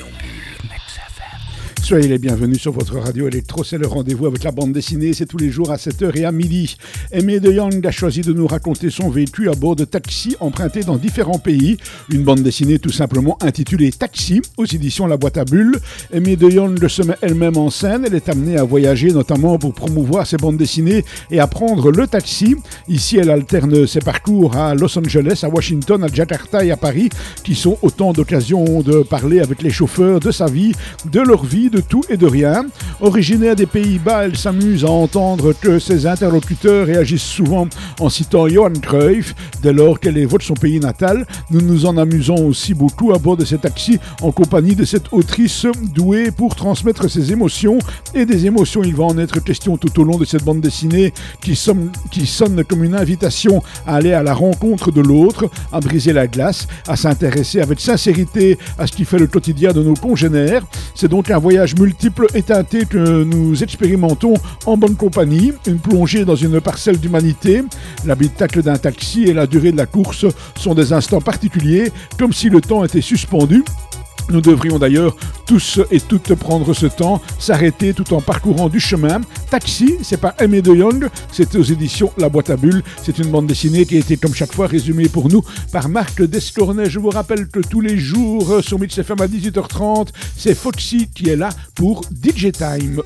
en bulle. Soyez les bienvenus sur votre radio électro, c'est le rendez-vous avec la bande dessinée, c'est tous les jours à 7h et à midi. Aimé de Young a choisi de nous raconter son vécu à bord de taxis empruntés dans différents pays. Une bande dessinée tout simplement intitulée Taxi, aux éditions La Boîte à Bulles. Aimé de Young se met elle-même en scène, elle est amenée à voyager notamment pour promouvoir ses bandes dessinées et apprendre le taxi. Ici, elle alterne ses parcours à Los Angeles, à Washington, à Jakarta et à Paris, qui sont autant d'occasions de parler avec les chauffeurs de sa vie, de leur vie, de tout et de rien. Originaire des Pays-Bas, elle s'amuse à entendre que ses interlocuteurs réagissent souvent en citant Johan Cruyff, dès lors qu'elle évoque son pays natal. Nous nous en amusons aussi beaucoup à bord de ces taxis en compagnie de cette autrice douée pour transmettre ses émotions. Et des émotions, il va en être question tout au long de cette bande dessinée qui sonne, qui sonne comme une invitation à aller à la rencontre de l'autre, à briser la glace, à s'intéresser avec sincérité à ce qui fait le quotidien de nos congénères. C'est donc un voyage multiple et teinté que nous expérimentons en bonne compagnie, une plongée dans une parcelle d'humanité. L'habitacle d'un taxi et la durée de la course sont des instants particuliers, comme si le temps était suspendu. Nous devrions d'ailleurs tous et toutes prendre ce temps, s'arrêter tout en parcourant du chemin. Taxi, c'est pas Aimé de Young, c'est aux éditions La Boîte à Bulles. C'est une bande dessinée qui a été comme chaque fois résumée pour nous par Marc Descornet. Je vous rappelle que tous les jours sur Mix FM à 18h30, c'est Foxy qui est là pour DJ Time.